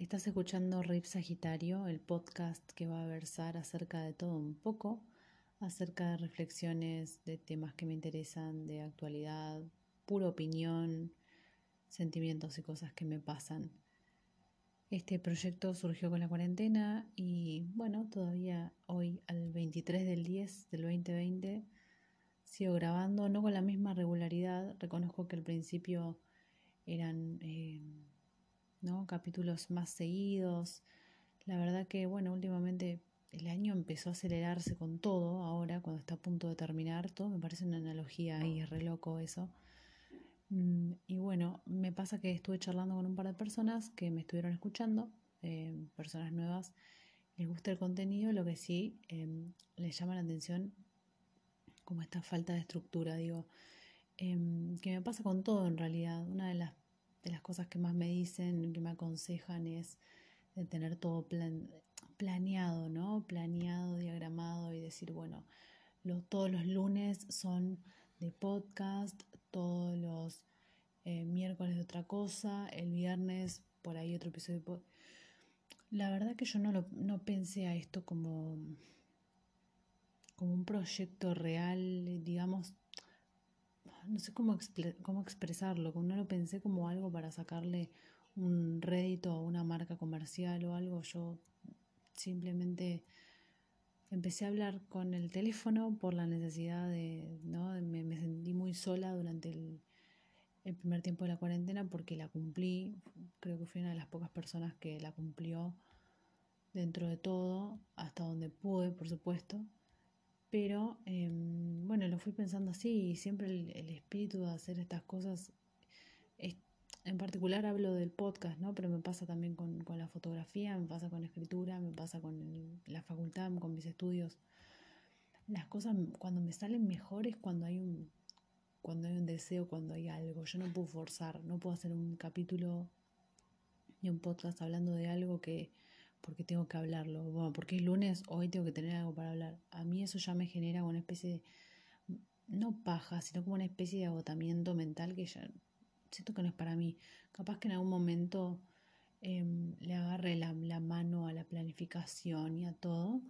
Estás escuchando Rip Sagitario, el podcast que va a versar acerca de todo un poco, acerca de reflexiones de temas que me interesan, de actualidad, pura opinión, sentimientos y cosas que me pasan. Este proyecto surgió con la cuarentena y bueno, todavía hoy al 23 del 10 del 2020 sigo grabando, no con la misma regularidad, reconozco que al principio eran eh, ¿no? capítulos más seguidos. La verdad que, bueno, últimamente el año empezó a acelerarse con todo, ahora cuando está a punto de terminar, todo me parece una analogía y es re loco eso. Mm, y bueno, me pasa que estuve charlando con un par de personas que me estuvieron escuchando, eh, personas nuevas, les gusta el contenido, lo que sí em, les llama la atención como esta falta de estructura, digo, em, que me pasa con todo en realidad. Una de las, de las cosas que más me dicen, que me aconsejan es tener todo planeado, ¿no? Planeado, diagramado y decir, bueno, todos los lunes son de podcast, todos los eh, miércoles de otra cosa, el viernes por ahí otro episodio de podcast. La verdad que yo no, lo, no pensé a esto como como un proyecto real, digamos, no sé cómo, cómo expresarlo, no lo pensé como algo para sacarle un rédito a una marca comercial o algo, yo simplemente empecé a hablar con el teléfono por la necesidad de, ¿no? Me, me sentí muy sola durante el, el, primer tiempo de la cuarentena porque la cumplí, creo que fui una de las pocas personas que la cumplió dentro de todo, hasta donde pude, por supuesto. Pero em, bueno, lo fui pensando así y siempre el, espíritu de hacer estas cosas, en particular hablo del podcast, ¿no? Pero me pasa también con, con la fotografía, me pasa con la escritura, me pasa con la facultad, con mis estudios. Las cosas cuando me salen mejores cuando hay un cuando hay un deseo, cuando hay algo. Yo no puedo forzar, no puedo hacer un capítulo ni un podcast hablando de algo que, porque tengo que hablarlo. Bueno, porque es lunes, hoy tengo que tener algo para hablar. A mí eso ya me genera una especie de, no paja, sino como una especie de agotamiento mental que ya siento que no es para mí. Capaz que en algún momento em, le agarre la, la mano a la planificación y a todo,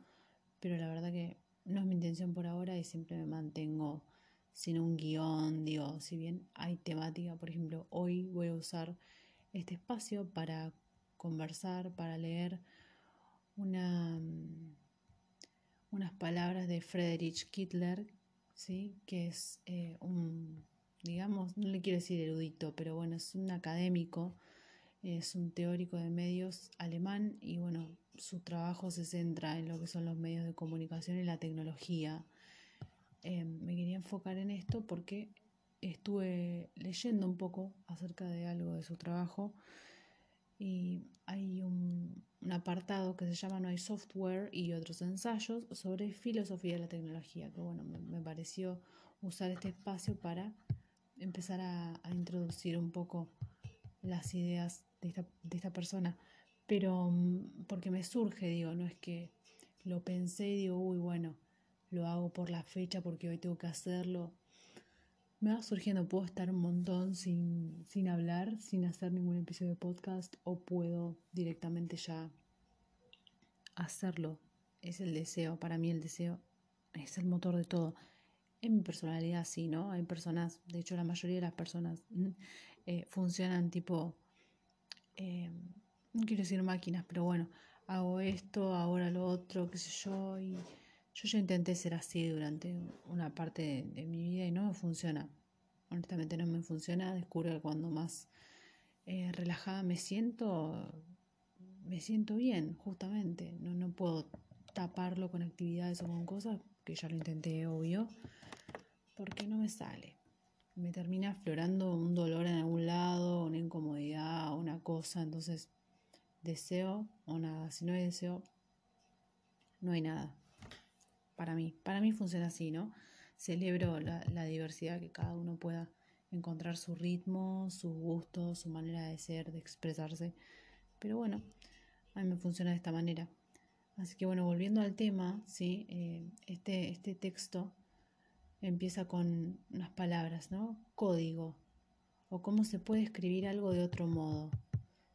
pero la verdad que no es mi intención por ahora y siempre me mantengo sin un guion, digo, si bien hay temática, por ejemplo, hoy voy a usar este espacio para conversar, para leer mm, unas palabras de Friedrich Kittler, ¿sí? que es eh, un, digamos, no le quiero decir erudito, pero bueno, es un académico, es un teórico de medios alemán y bueno, su trabajo se centra en lo que son los medios de comunicación y la tecnología. Em, me quería enfocar en esto porque estuve leyendo un poco acerca de algo de su trabajo y hay un, apartado que se llama No hay software y otros ensayos sobre filosofía de la tecnología, que bueno, me, pareció usar este espacio para empezar a, introducir un poco las ideas de esta, de esta persona, pero mm, porque me surge, digo, no es que lo pensé y digo, uy, bueno, lo hago por la fecha porque hoy tengo que hacerlo, me va surgiendo, puedo estar un montón sin, sin hablar, sin hacer ningún episodio de podcast o puedo directamente ya hacerlo. Es el deseo, para mí el deseo es el motor de todo. En mi personalidad sí, ¿no? Hay personas, de hecho la mayoría de las personas eh, funcionan tipo, eh, no quiero decir máquinas, pero bueno, hago esto, ahora lo otro, qué sé yo, y yo ya intenté ser así durante una parte de, mi vida y no me funciona. Honestamente no me funciona. Descubro que cuando más eh, relajada me siento, me siento bien, justamente. No, no puedo taparlo con actividades o con cosas, que ya lo intenté, obvio, porque no me sale. Me termina aflorando un dolor en algún lado, una incomodidad, una cosa. Entonces, deseo o nada. Si no hay deseo, no hay nada para mí. Para mí funciona así, ¿no? Celebro la, diversidad, que cada uno pueda encontrar su ritmo, sus gustos, su manera de ser, de expresarse. Pero bueno, a mí me funciona de esta manera. Así que bueno, volviendo al tema, ¿sí? Eh, este, este texto empieza con unas palabras, ¿no? Código, o cómo se puede escribir algo de otro modo.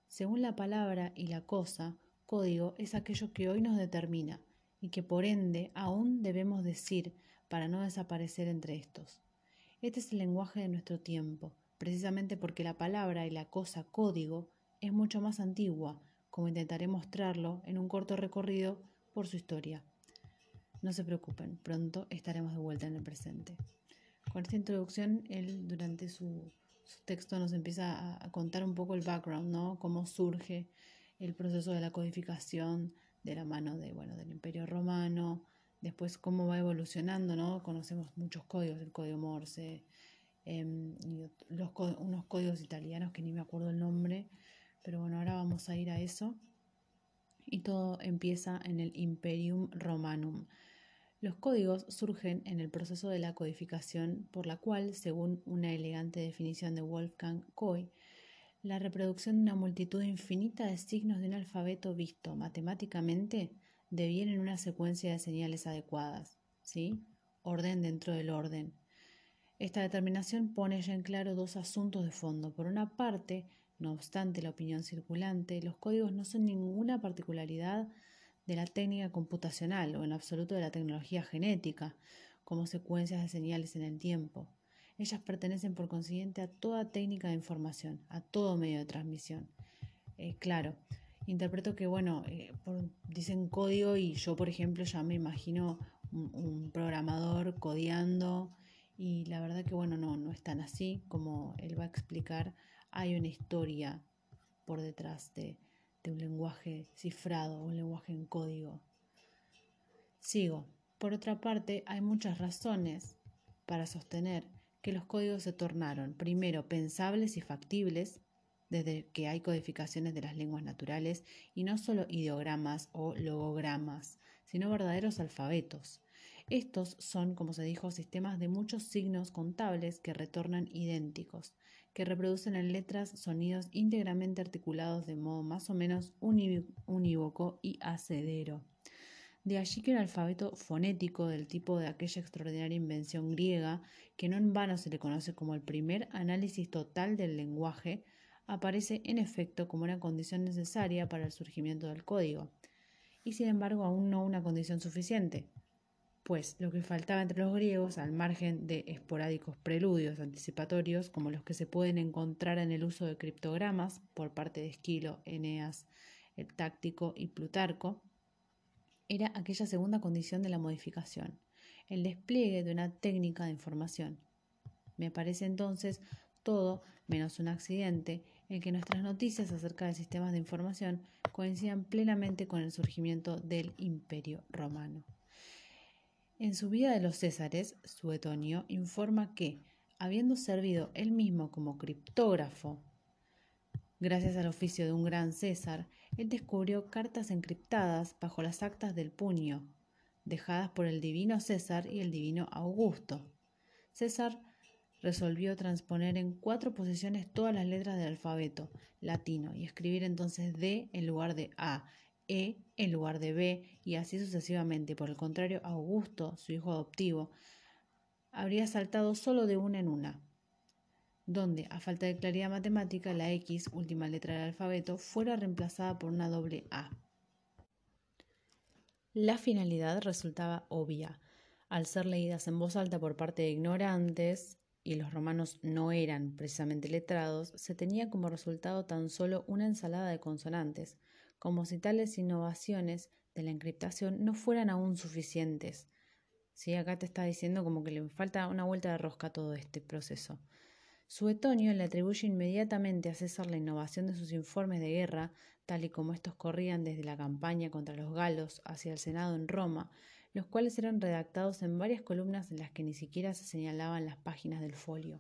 Según la palabra y la cosa, código es aquello que hoy nos determina y que por ende aún debemos decir para no desaparecer entre estos. Este es el lenguaje de nuestro tiempo, precisamente porque la palabra y la cosa código es mucho más antigua, como intentaré mostrarlo en un corto recorrido por su historia. No se preocupen, pronto estaremos de vuelta en el presente. Con esta introducción, él durante su, texto nos empieza a, contar un poco el background, ¿no? Cómo surge el proceso de la codificación de la mano de, bueno, del Imperio Romano, después cómo va evolucionando, ¿no? Conocemos muchos códigos, el código Morse, em, los, unos códigos italianos que ni me acuerdo el nombre, pero bueno, ahora vamos a ir a eso. Y todo empieza en el Imperium Romanum. Los códigos surgen en el proceso de la codificación, por la cual, según una elegante definición de Wolfgang Koy, la reproducción de una multitud infinita de signos de un alfabeto visto matemáticamente deviene en una secuencia de señales adecuadas, ¿sí? Orden dentro del orden. Esta determinación pone ya en claro dos asuntos de fondo. Por una parte, no obstante la opinión circulante, los códigos no son ninguna particularidad de la técnica computacional o en absoluto de la tecnología genética, como secuencias de señales en el tiempo. Ellas pertenecen por consiguiente a toda técnica de información, a todo medio de transmisión. Eh, claro, interpreto que, bueno, eh, dicen código y yo, por ejemplo, ya me imagino un, programador codeando y la verdad que, bueno, no, no es tan así como él va a explicar. Hay una historia por detrás de, de un lenguaje cifrado, un lenguaje en código. Sigo. Por otra parte, hay muchas razones para sostener que los códigos se tornaron, primero, pensables y factibles, desde que hay codificaciones de las lenguas naturales, y no solo ideogramas o logogramas, sino verdaderos alfabetos. Estos son, como se dijo, sistemas de muchos signos contables que retornan idénticos, que reproducen en letras sonidos íntegramente articulados de modo más o menos unívoco y acedero. De allí que el alfabeto fonético del tipo de aquella extraordinaria invención griega, que no en vano se le conoce como el primer análisis total del lenguaje, aparece en efecto como una condición necesaria para el surgimiento del código, y sin embargo aún no una condición suficiente, pues lo que faltaba entre los griegos, al margen de esporádicos preludios anticipatorios, como los que se pueden encontrar en el uso de criptogramas por parte de Esquilo, Eneas, el Táctico y Plutarco, era aquella segunda condición de la modificación, el despliegue de una técnica de información. Me parece entonces todo menos un accidente en que nuestras noticias acerca de sistemas de información coincidan plenamente con el surgimiento del Imperio Romano. En su vida de los Césares, Suetonio informa que, habiendo servido él mismo como criptógrafo, gracias al oficio de un gran César, él descubrió cartas encriptadas bajo las actas del puño, dejadas por el divino César y el divino Augusto. César resolvió transponer en cuatro posiciones todas las letras del alfabeto latino y escribir entonces D en lugar de A, e en lugar de B y así sucesivamente. Por el contrario, Augusto, su hijo adoptivo, habría saltado solo de una en una, donde, a falta de claridad matemática, la X, última letra del alfabeto, fuera reemplazada por una doble A. La finalidad resultaba obvia. Al ser leídas en voz alta por parte de ignorantes, y los romanos no eran precisamente letrados, se tenía como resultado tan solo una ensalada de consonantes, como si tales innovaciones de la encriptación no fueran aún suficientes. ¿Sí? Acá te está diciendo como que le falta una vuelta de rosca a todo este proceso. Suetonio le atribuye inmediatamente a César la innovación de sus informes de guerra, tal y como estos corrían desde la campaña contra los galos hacia el Senado en Roma, los cuales eran redactados en varias columnas en las que ni siquiera se señalaban las páginas del folio.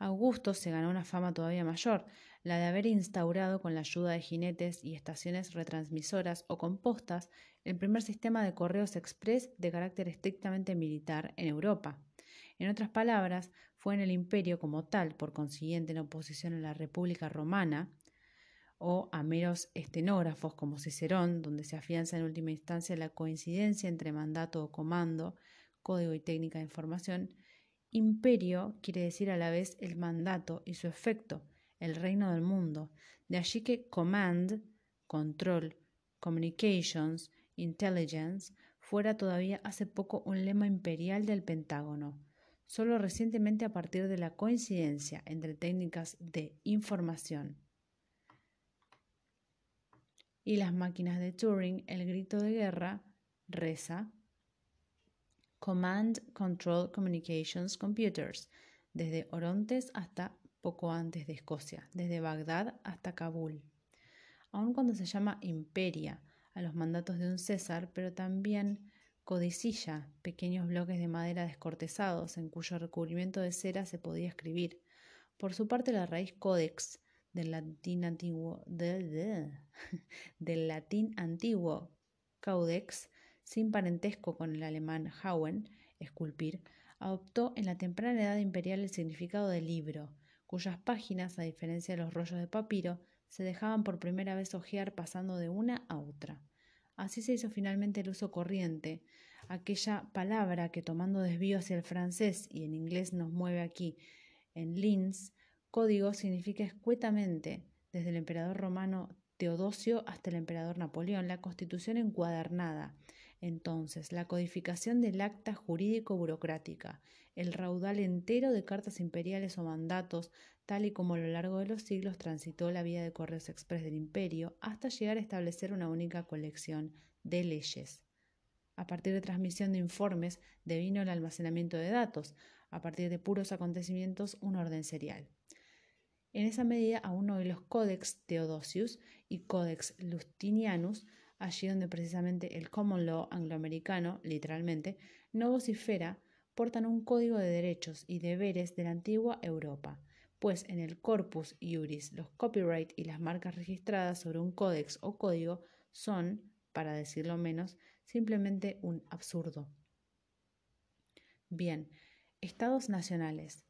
Augusto se ganó una fama todavía mayor, la de haber instaurado con la ayuda de jinetes y estaciones retransmisoras o compostas el primer sistema de correos express de carácter estrictamente militar en Europa. En otras palabras, fue en el imperio como tal, por consiguiente en oposición a la República Romana, o a meros estenógrafos como Cicerón, donde se afianza en última instancia la coincidencia entre mandato o comando, código y técnica de información, Imperio quiere decir a la vez el mandato y su efecto, el reino del mundo. De allí que command, control, communications, intelligence, fuera todavía hace poco un lema imperial del Pentágono. Solo recientemente a partir de la coincidencia entre técnicas de información y las máquinas de Turing, el grito de guerra reza Command Control Communications Computers, desde Orontes hasta poco antes de Escocia, desde Bagdad hasta Kabul. Aun cuando se llama imperia a los mandatos de un César, pero también codicilla pequeños bloques de madera descortezados en cuyo recubrimiento de cera se podía escribir. Por su parte, la raíz codex del latín antiguo, caudex, sin parentesco con el alemán hauen, esculpir, adoptó en la temprana edad imperial el significado de libro, cuyas páginas, a diferencia de los rollos de papiro, se dejaban por primera vez hojear pasando de una a otra. Así se hizo finalmente el uso corriente, aquella palabra que tomando desvío hacia el francés y en inglés nos mueve aquí en Linz, código significa escuetamente, desde el emperador romano Teodosio hasta el emperador Napoleón, la constitución encuadernada, entonces, la codificación del acta jurídico-burocrática, el raudal entero de cartas imperiales o mandatos, tal y como a lo largo de los siglos transitó la vía de correos express del imperio, hasta llegar a establecer una única colección de leyes. A partir de transmisión de informes devino el almacenamiento de datos, a partir de puros acontecimientos un orden serial. En esa medida aún hoy los Codex Theodosius y Codex Lustinianus allí donde precisamente el common law angloamericano, literalmente, no vocifera, portan un código de derechos y deberes de la antigua Europa, pues en el corpus iuris los copyright y las marcas registradas sobre un códex o código son, para decirlo menos, simplemente un absurdo. Bien, estados nacionales.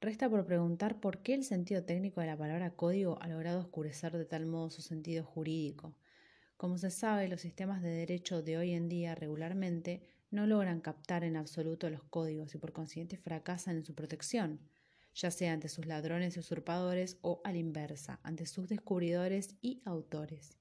Resta por preguntar por qué el sentido técnico de la palabra código ha logrado oscurecer de tal modo su sentido jurídico. Como se sabe, los sistemas de derecho de hoy en día regularmente no logran captar en absoluto los códigos y por consiguiente fracasan en su protección, ya sea ante sus ladrones y usurpadores o a la inversa, ante sus descubridores y autores.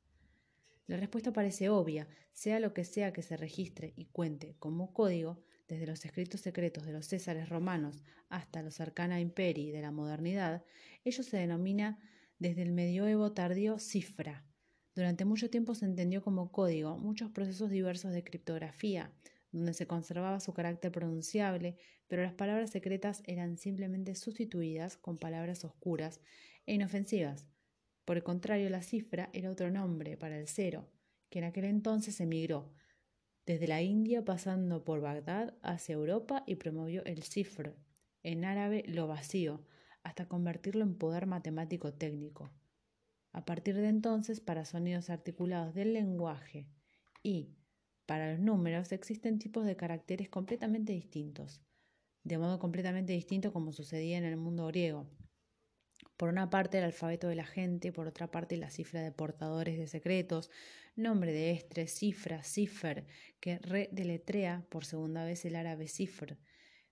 La respuesta parece obvia, sea lo que sea que se registre y cuente como código, desde los escritos secretos de los césares romanos hasta los arcana imperii de la modernidad, ello se denomina desde el medioevo tardío cifra, durante mucho tiempo se entendió como código muchos procesos diversos de criptografía, donde se conservaba su carácter pronunciable, pero las palabras secretas eran simplemente sustituidas con palabras oscuras e inofensivas. Por el contrario, la cifra era otro nombre para el cero, que en aquel entonces emigró desde la India pasando por Bagdad hacia Europa y promovió el cifr, en árabe lo vacío, hasta convertirlo en poder matemático técnico. A partir de entonces, para sonidos articulados del lenguaje y para los números existen tipos de caracteres completamente distintos, de modo completamente distinto como sucedía en el mundo griego. Por una parte el alfabeto de la gente, por otra parte la cifra de portadores de secretos, nombre de estre, cifra, cifr, que redeletrea por segunda vez el árabe cifr,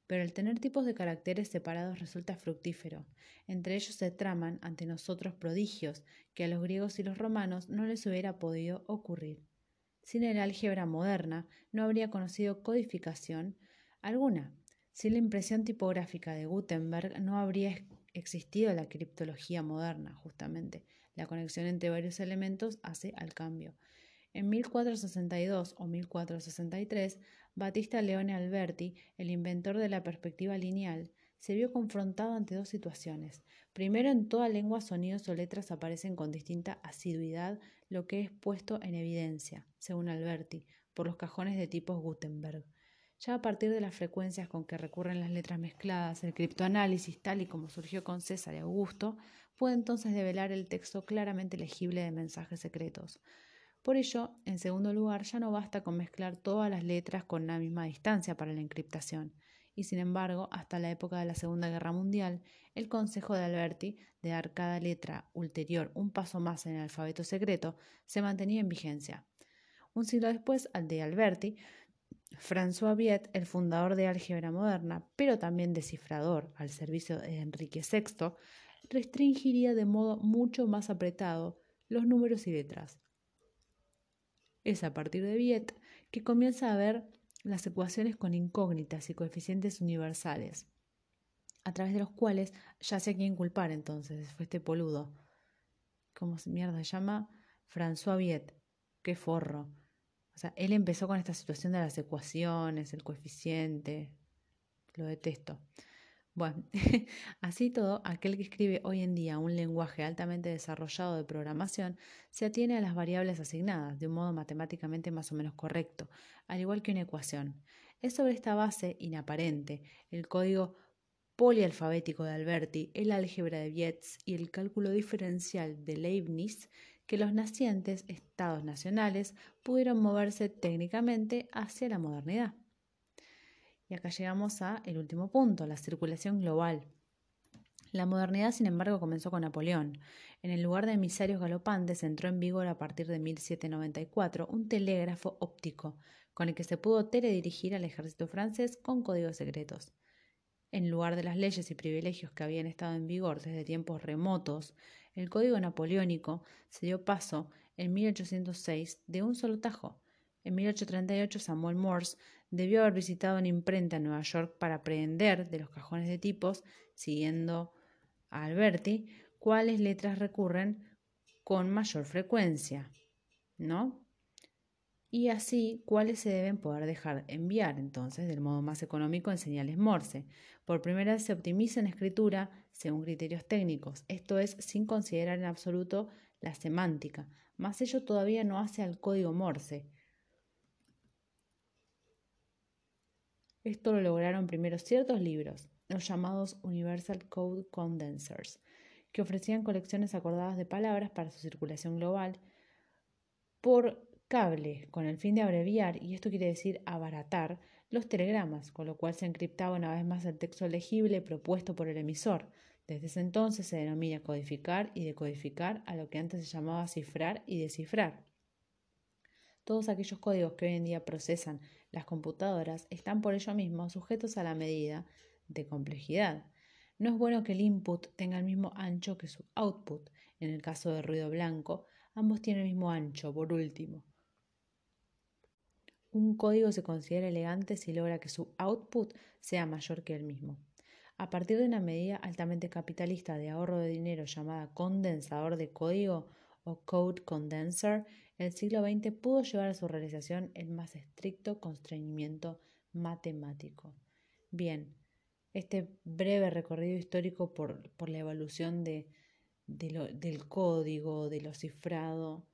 pero el tener tipos de caracteres separados resulta fructífero. Entre ellos se traman ante nosotros prodigios que a los griegos y los romanos no les hubiera podido ocurrir. Sin el álgebra moderna no habría conocido codificación alguna. Sin la impresión tipográfica de Gutenberg no habría existido la criptología moderna, justamente. La conexión entre varios elementos hace al cambio. En 1462 o 1463 Battista Leone Alberti, el inventor de la perspectiva lineal, se vio confrontado ante dos situaciones. Primero, en toda lengua sonidos o letras aparecen con distinta asiduidad, lo que es puesto en evidencia, según Alberti, por los cajones de tipos Gutenberg. Ya a partir de las frecuencias con que recurren las letras mezcladas, el criptoanálisis, tal y como surgió con César y Augusto, puede entonces develar el texto claramente legible de mensajes secretos. Por ello, en segundo lugar, ya no basta con mezclar todas las letras con la misma distancia para la encriptación. Y sin embargo, hasta la época de la Segunda Guerra Mundial, el consejo de Alberti de dar cada letra ulterior un paso más en el alfabeto secreto se mantenía en vigencia. Un siglo después, al de Alberti, François Viet, el fundador de álgebra moderna, pero también descifrador al servicio de Enrique VI, restringiría de modo mucho más apretado los números y letras. Es a partir de Viet que comienza a ver las ecuaciones con incógnitas y coeficientes universales, a través de los cuales ya sé a quién culpar entonces, fue este poludo. ¿Cómo se mierda se llama? François Viet. Qué forro. O sea, él empezó con esta situación de las ecuaciones, el coeficiente. Lo detesto. Bueno, así todo, aquel que escribe hoy en día un lenguaje altamente desarrollado de programación se atiene a las variables asignadas de un modo matemáticamente más o menos correcto, al igual que una ecuación. Es sobre esta base inaparente, el código polialfabético de Alberti, el álgebra de Biets y el cálculo diferencial de Leibniz que los nacientes estados nacionales pudieron moverse técnicamente hacia la modernidad. Y acá llegamos a el último punto, la circulación global. La modernidad, sin embargo, comenzó con Napoleón. En el lugar de emisarios galopantes entró en vigor a partir de 1794 un telégrafo óptico, con el que se pudo teledirigir al ejército francés con códigos secretos. En lugar de las leyes y privilegios que habían estado en vigor desde tiempos remotos, el código napoleónico se dio paso en 1806 de un solo tajo. En 1838 Samuel Morse debió haber visitado una imprenta en Nueva York para aprender de los cajones de tipos, siguiendo a Alberti, cuáles letras recurren con mayor frecuencia, ¿no? Y así, cuáles se deben poder dejar enviar, entonces, del modo más económico en señales Morse. Por primera vez se optimiza en escritura según criterios técnicos, esto es, sin considerar en absoluto la semántica, mas ello todavía no hace al código Morse, Esto lo lograron primero ciertos libros, los llamados Universal Code Condensers, que ofrecían colecciones acordadas de palabras para su circulación global por cable, con el fin de abreviar, y esto quiere decir abaratar, los telegramas, con lo cual se encriptaba una vez más el texto legible propuesto por el emisor. Desde ese entonces se denomina codificar y decodificar a lo que antes se llamaba cifrar y descifrar. Todos aquellos códigos que hoy en día procesan las computadoras están por ello mismo sujetos a la medida de complejidad. No es bueno que el input tenga el mismo ancho que su output. En el caso de ruido blanco, ambos tienen el mismo ancho, por último. Un código se considera elegante si logra que su output sea mayor que el mismo. A partir de una medida altamente capitalista de ahorro de dinero llamada condensador de código o code condenser, el siglo XX pudo llevar a su realización el más estricto constreñimiento matemático. Bien, este breve recorrido histórico por, la evolución de, del código, de lo cifrado,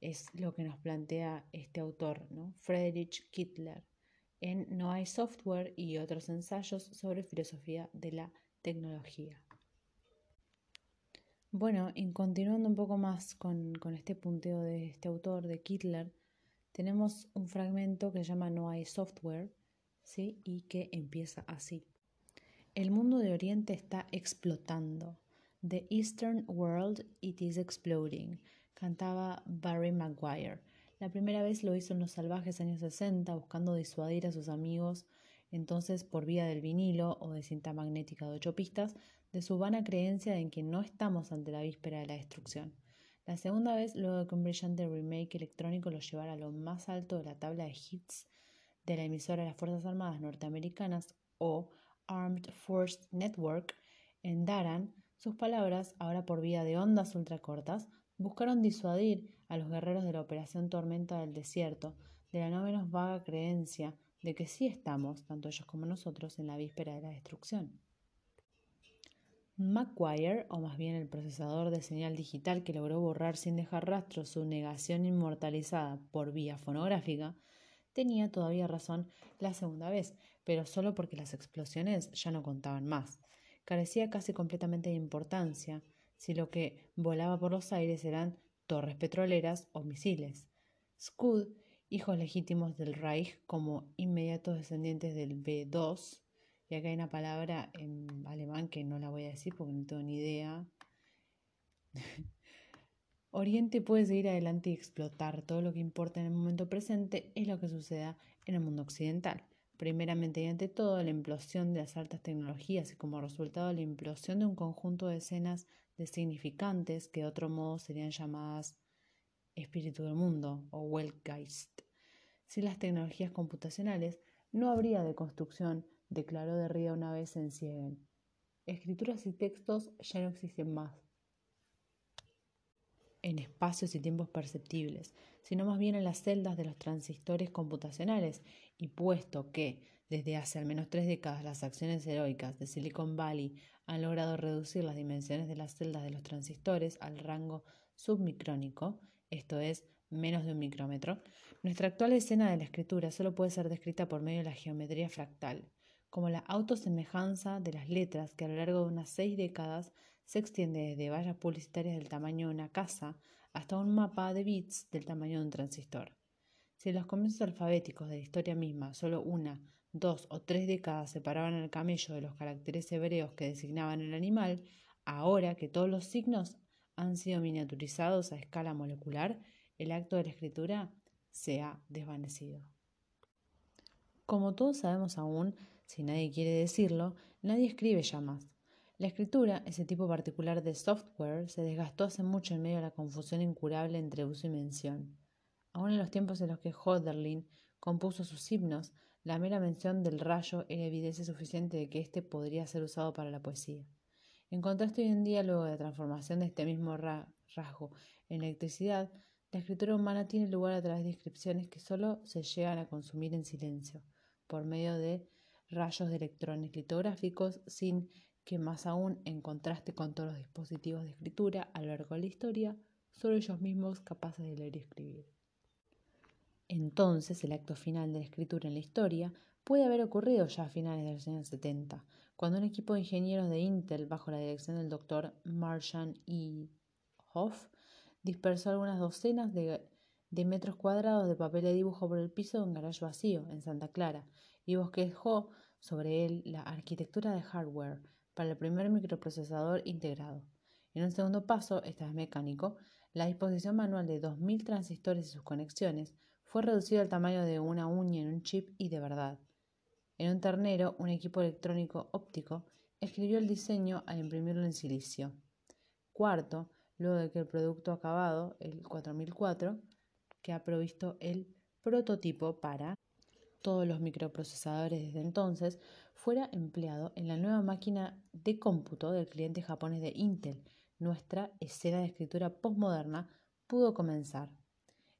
es lo que nos plantea este autor, ¿no? Friedrich Kittler, en No hay software y otros ensayos sobre filosofía de la tecnología. Bueno, y continuando un poco más con, este punteo de este autor, de Kittler, tenemos un fragmento que se llama No hay software, ¿sí? Y que empieza así. El mundo de Oriente está explotando. The Eastern World, it is exploding, cantaba Barry Maguire. La primera vez lo hizo en los salvajes años 60, buscando disuadir a sus amigos, entonces por vía del vinilo o de cinta magnética de ocho pistas, de su vana creencia en que no estamos ante la víspera de la destrucción. La segunda vez, luego de que un brillante remake electrónico lo llevara a lo más alto de la tabla de hits de la emisora de las Fuerzas Armadas norteamericanas o Armed Force Network, en Daran, sus palabras, ahora por vía de ondas ultracortas, buscaron disuadir a los guerreros de la Operación Tormenta del Desierto de la no menos vaga creencia de que sí estamos, tanto ellos como nosotros, en la víspera de la destrucción. Macquarie, o más bien el procesador de señal digital que logró borrar sin dejar rastro su negación inmortalizada por vía fonográfica, tenía todavía razón la segunda vez, pero solo porque las explosiones ya no contaban más. Carecía casi completamente de importancia si lo que volaba por los aires eran torres petroleras o misiles. Scud, hijos legítimos del Reich como inmediatos descendientes del B-2, y acá hay una palabra en alemán que no la voy a decir porque no tengo ni idea. Oriente puede seguir adelante y explotar. Todo lo que importa en el momento presente es lo que suceda en el mundo occidental. primeramente y ante todo la implosión de las altas tecnologías y como resultado la implosión de un conjunto de escenas de significantes que de otro modo serían llamadas espíritu del mundo o Weltgeist. Sin las tecnologías computacionales no habría deconstrucción, declaró Derrida una vez en Siegen. Escrituras y textos ya no existen más. En espacios y tiempos perceptibles, sino más bien en las celdas de los transistores computacionales, y puesto que desde hace al menos tres décadas las acciones heroicas de Silicon Valley han logrado reducir las dimensiones de las celdas de los transistores al rango submicrónico, esto es, menos de un micrómetro, nuestra actual escena de la escritura solo puede ser descrita por medio de la geometría fractal, como la autosemejanza de las letras que a lo largo de unas seis décadas se extiende desde vallas publicitarias del tamaño de una casa hasta un mapa de bits del tamaño de un transistor. Si en los comienzos alfabéticos de la historia misma solo una, dos o tres décadas separaban al camello de los caracteres hebreos que designaban el animal, ahora que todos los signos han sido miniaturizados a escala molecular, el acto de la escritura se ha desvanecido. Como todos sabemos aún, si nadie quiere decirlo, nadie escribe ya más. La escritura, ese tipo particular de software, se desgastó hace mucho en medio de la confusión incurable entre uso y mención. Aún en los tiempos en los que Hölderlin compuso sus himnos, la mera mención del rayo era evidencia suficiente de que éste podría ser usado para la poesía. En contraste hoy en día, luego de la transformación de este mismo rasgo en electricidad, la escritura humana tiene lugar a través de inscripciones que solo se llegan a consumir en silencio, por medio de rayos de electrones litográficos sin que más aún en contraste con todos los dispositivos de escritura a lo largo de la historia, son ellos mismos capaces de leer y escribir. Entonces, el acto final de la escritura en la historia puede haber ocurrido ya a finales de los años 70, cuando un equipo de ingenieros de Intel, bajo la dirección del doctor Marshall E. Hoff, dispersó algunas docenas de, de, metros cuadrados de papel de dibujo por el piso de un garaje vacío en Santa Clara y bosquejó sobre él la arquitectura de hardware para el primer microprocesador integrado. En un segundo paso, esta vez mecánico, la disposición manual de 2.000 transistores y sus conexiones fue reducida al tamaño de una uña en un chip y de verdad. En un ternero, un equipo electrónico óptico escribió el diseño al imprimirlo en silicio. Cuarto, luego de que el producto acabado, el 4004, que ha provisto el prototipo para todos los microprocesadores desde entonces, fuera empleado en la nueva máquina de cómputo del cliente japonés de Intel, nuestra escena de escritura postmoderna pudo comenzar.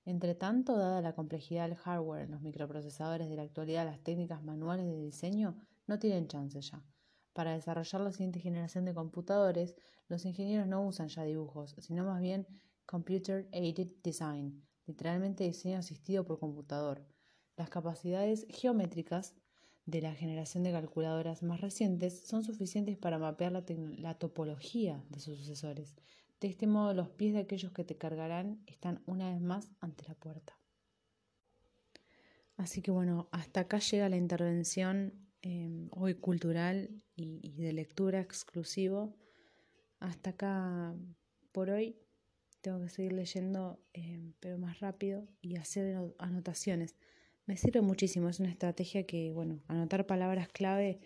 Entre tanto, dada la complejidad del hardware en los microprocesadores de la actualidad, las técnicas manuales de diseño no tienen chance ya. Para desarrollar la siguiente generación de computadores, los ingenieros no usan ya dibujos, sino más bien Computer Aided Design, literalmente diseño asistido por computador. Las capacidades geométricas de la generación de calculadoras más recientes son suficientes para mapear la, topología de sus sucesores. De este modo, los pies de aquellos que te cargarán están una vez más ante la puerta. Así que bueno, hasta acá llega la intervención em, hoy cultural y, de lectura exclusivo. Hasta acá por hoy. Tengo que seguir leyendo, em, pero más rápido y hacer anotaciones. Me sirve muchísimo, es una estrategia que, bueno, anotar palabras clave,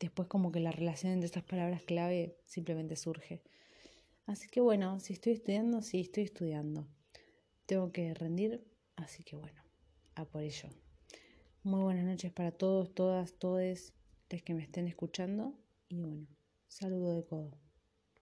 después como que la relación entre estas palabras clave simplemente surge. Así que bueno, si estoy estudiando, sí, estoy estudiando. Tengo que rendir, así que bueno, a por ello. Muy buenas noches para todos, todas, todes, los que me estén escuchando y bueno, saludo de codo.